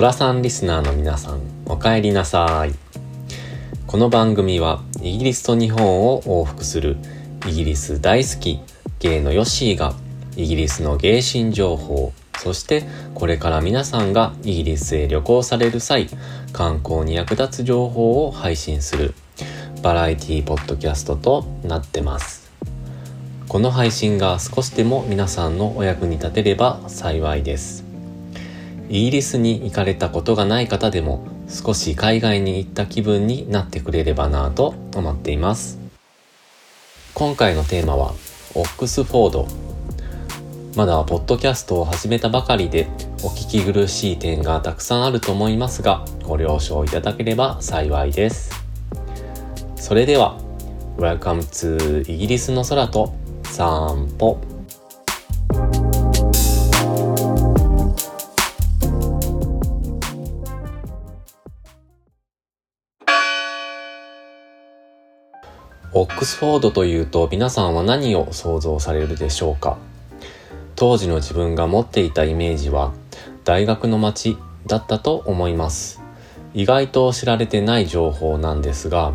そらさんリスナーの皆さん、お帰りなさい。この番組はイギリスと日本を往復するイギリス大好きゲイのヨッシーがイギリスのゲイ新情報、そしてこれから皆さんがイギリスへ旅行される際、観光に役立つ情報を配信するバラエティポッドキャストとなってます。この配信が少しでも皆さんのお役に立てれば幸いです。イギリスに行かれたことがない方でも少し海外に行った気分になってくれればなと思っています。今回のテーマはオックスフォード。まだポッドキャストを始めたばかりでお聞き苦しい点がたくさんあると思いますがご了承いただければ幸いです。それでは Welcome to イギリスの空と散歩。オックスフォードというと皆さんは何を想像されるでしょうか？当時の自分が持っていたイメージは大学の街だったと思います。意外と知られてない情報なんですが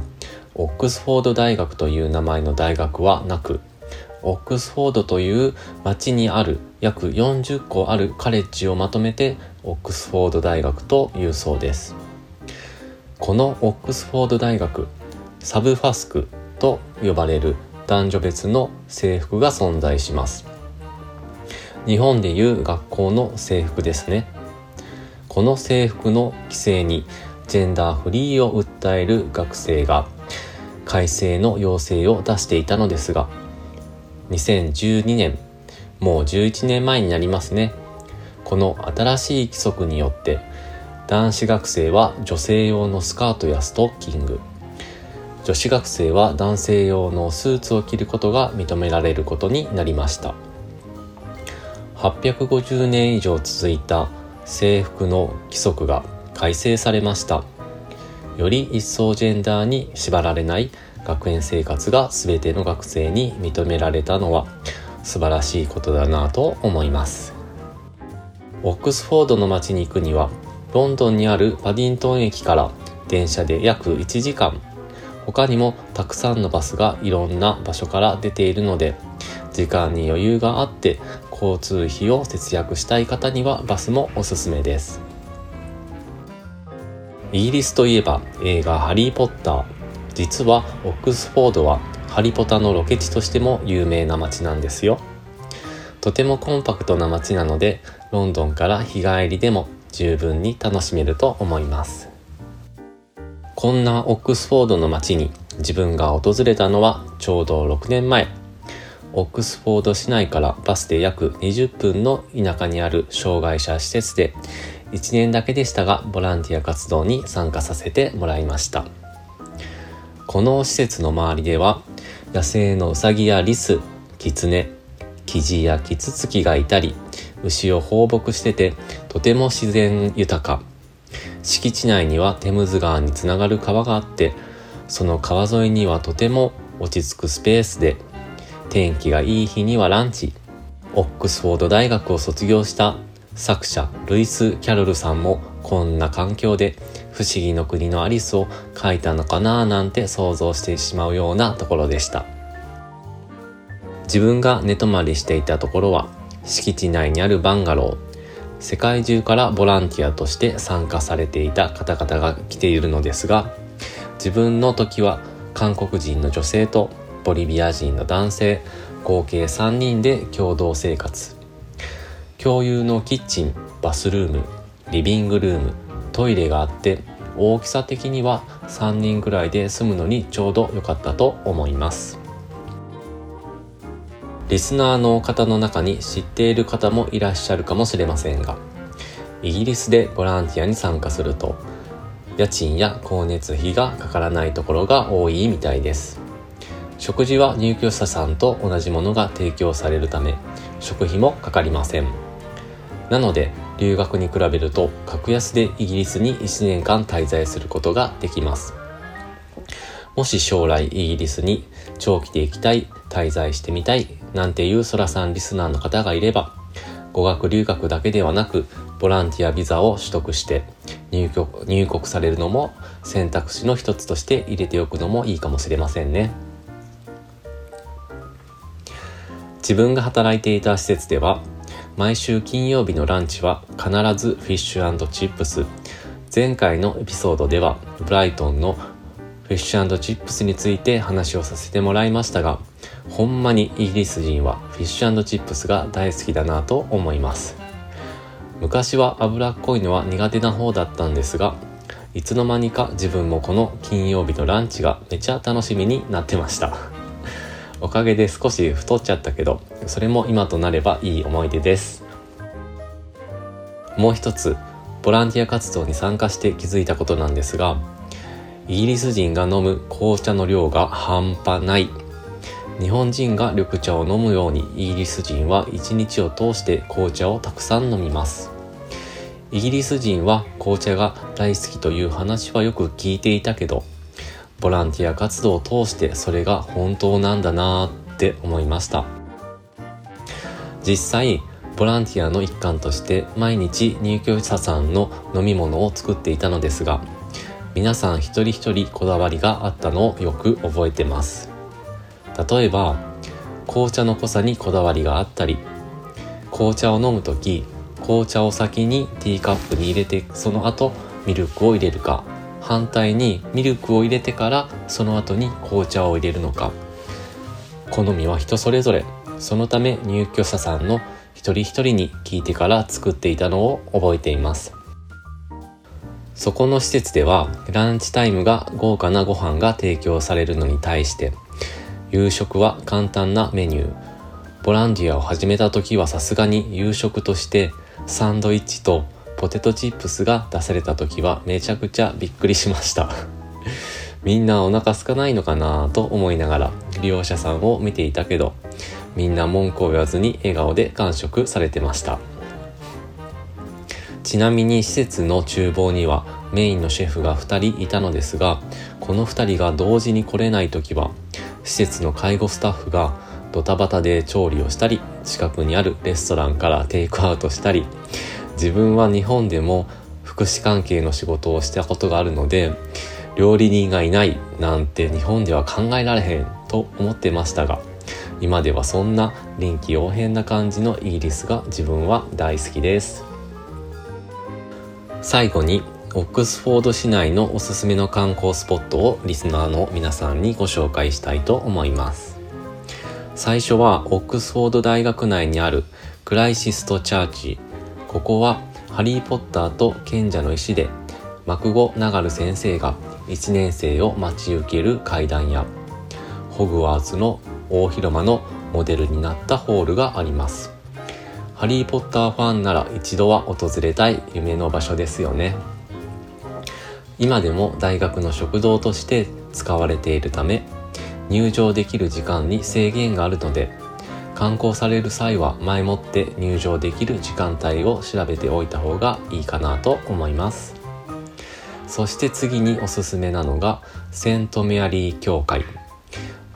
オックスフォード大学という名前の大学はなくオックスフォードという町にある約40個あるカレッジをまとめてオックスフォード大学というそうです。このオックスフォード大学サブファスクと呼ばれる男女別の制服が存在します。日本でいう学校の制服ですね。この制服の規制にジェンダーフリーを訴える学生が改正の要請を出していたのですが2012年もう11年前になりますね。この新しい規則によって男子学生は女性用のスカートやストッキング女子学生は男性用のスーツを着ることが認められることになりました。850年以上続いた制服の規則が改正されました。より一層ジェンダーに縛られない学園生活が全ての学生に認められたのは素晴らしいことだなと思います。オックスフォードの街に行くにはロンドンにあるパディントン駅から電車で約1時間他にもたくさんのバスがいろんな場所から出ているので時間に余裕があって交通費を節約したい方にはバスもおすすめです。イギリスといえば映画「ハリー・ポッター」実はオックスフォードはハリポタのロケ地としても有名な街なんですよ。とてもコンパクトな街なのでロンドンから日帰りでも十分に楽しめると思います。こんなオックスフォードの街に自分が訪れたのはちょうど6年前。オックスフォード市内からバスで約20分の田舎にある障害者施設で1年だけでしたがボランティア活動に参加させてもらいました。この施設の周りでは野生のウサギやリス、キツネ、キジやキツツキがいたり牛を放牧しててとても自然豊か。敷地内にはテムズ川につながる川があってその川沿いにはとても落ち着くスペースで天気がいい日にはランチ。オックスフォード大学を卒業した作者ルイス・キャロルさんもこんな環境で不思議の国のアリスを書いたのかななんて想像してしまうようなところでした。自分が寝泊まりしていたところは敷地内にあるバンガロー。世界中からボランティアとして参加されていた方々が来ているのですが自分の時は韓国人の女性とボリビア人の男性合計3人で共同生活。共有のキッチンバスルームリビングルームトイレがあって大きさ的には3人ぐらいで住むのにちょうど良かったと思います。リスナーの方の中に知っている方もいらっしゃるかもしれませんが、イギリスでボランティアに参加すると、家賃や光熱費がかからないところが多いみたいです。食事は入居者さんと同じものが提供されるため、食費もかかりません。なので、留学に比べると格安でイギリスに1年間滞在することができます。もし将来イギリスに長期で行きたい、滞在してみたいなんていうそらさんリスナーの方がいれば、語学留学だけではなくボランティアビザを取得して入国入国されるのも選択肢の一つとして入れておくのもいいかもしれませんね。自分が働いていた施設では毎週金曜日のランチは必ずフィッシュチップス。前回のエピソードではブライトンのフィッシュチップスについて話をさせてもらいましたがほんまにイギリス人はフィッシュチップスが大好きだなと思います。昔は脂っこいのは苦手な方だったんですがいつの間にか自分もこの金曜日のランチがめちゃ楽しみになってました。おかげで少し太っちゃったけどそれも今となればいい思い出です。もう一つボランティア活動に参加して気づいたことなんですがイギリス人が飲む紅茶の量が半端ない。日本人が緑茶を飲むようにイギリス人は一日を通して紅茶をたくさん飲みます。イギリス人は紅茶が大好きという話はよく聞いていたけどボランティア活動を通してそれが本当なんだなーって思いました。実際ボランティアの一環として毎日入居者さんの飲み物を作っていたのですが皆さん一人一人こだわりがあったのをよく覚えてます。例えば紅茶の濃さにこだわりがあったり紅茶を飲む時紅茶を先にティーカップに入れてその後ミルクを入れるか反対にミルクを入れてからその後に紅茶を入れるのか。好みは人それぞれ。そのため入居者さんの一人一人に聞いてから作っていたのを覚えています。そこの施設ではランチタイムが豪華なご飯が提供されるのに対して夕食は簡単なメニュー。ボランティアを始めた時はさすがに夕食としてサンドイッチとポテトチップスが出された時はめちゃくちゃびっくりしました。みんなお腹空かないのかなと思いながら利用者さんを見ていたけどみんな文句を言わずに笑顔で完食されてました。ちなみに施設の厨房にはメインのシェフが2人いたのですがこの2人が同時に来れない時は施設の介護スタッフがドタバタで調理をしたり近くにあるレストランからテイクアウトしたり自分は日本でも福祉関係の仕事をしたことがあるので料理人がいないなんて日本では考えられへんと思ってましたが今ではそんな臨機応変な感じのイギリスが自分は大好きです。最後にオックスフォード市内のおすすめの観光スポットをリスナーの皆さんにご紹介したいと思います。最初はオックスフォード大学内にあるクライシストチャーチ。ここはハリー・ポッターと賢者の石でマクゴ・ナガル先生が1年生を待ち受ける階段やホグワーツの大広間のモデルになったホールがあります。ハリー・ポッターファンなら一度は訪れたい夢の場所ですよね。今でも大学の食堂として使われているため入場できる時間に制限があるので観光される際は前もって入場できる時間帯を調べておいた方がいいかなと思います。そして次におすすめなのがセントメアリー教会。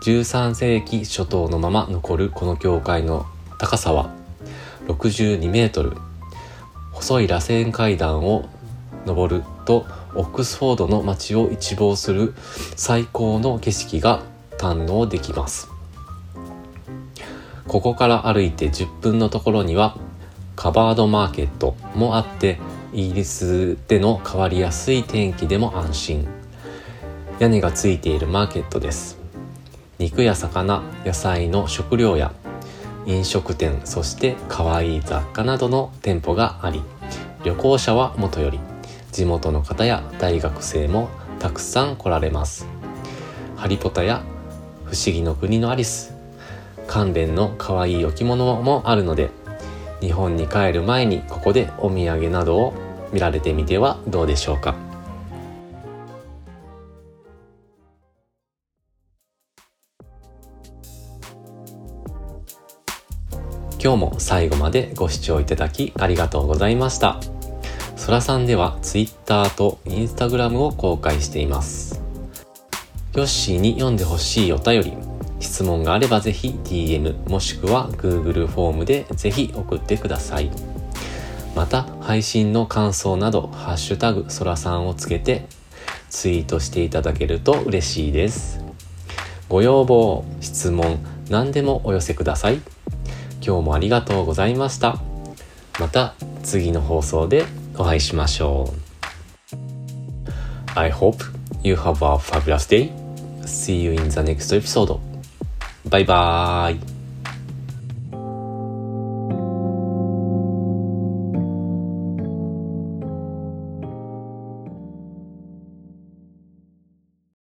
13世紀初頭のまま残るこの教会の高さは62メートル。細い螺旋階段を登るとオックスフォードの街を一望する最高の景色が堪能できます。ここから歩いて10分のところにはカバードマーケットもあってイギリスでの変わりやすい天気でも安心。屋根がついているマーケットです。肉や魚野菜の食料や飲食店そして可愛い雑貨などの店舗があり旅行者はもとより地元の方や大学生もたくさん来られます。ハリポタや不思議の国のアリス関連の可愛い置物もあるので日本に帰る前にここでお土産などを見られてみてはどうでしょうか。今日も最後までご視聴いただきありがとうございました。そらさんでは Twitter と Instagram を公開しています。ヨッシーに読んでほしいお便り、質問があればぜひ DM もしくは Google フォームでぜひ送ってください。また配信の感想など「ハッシュタグそらさん」をつけてツイートしていただけると嬉しいです。ご要望、質問、何でもお寄せください。今日もありがとうございました。また次の放送でお会いしましょう。I hope you have a fabulous day. See you in the next episode. Bye bye.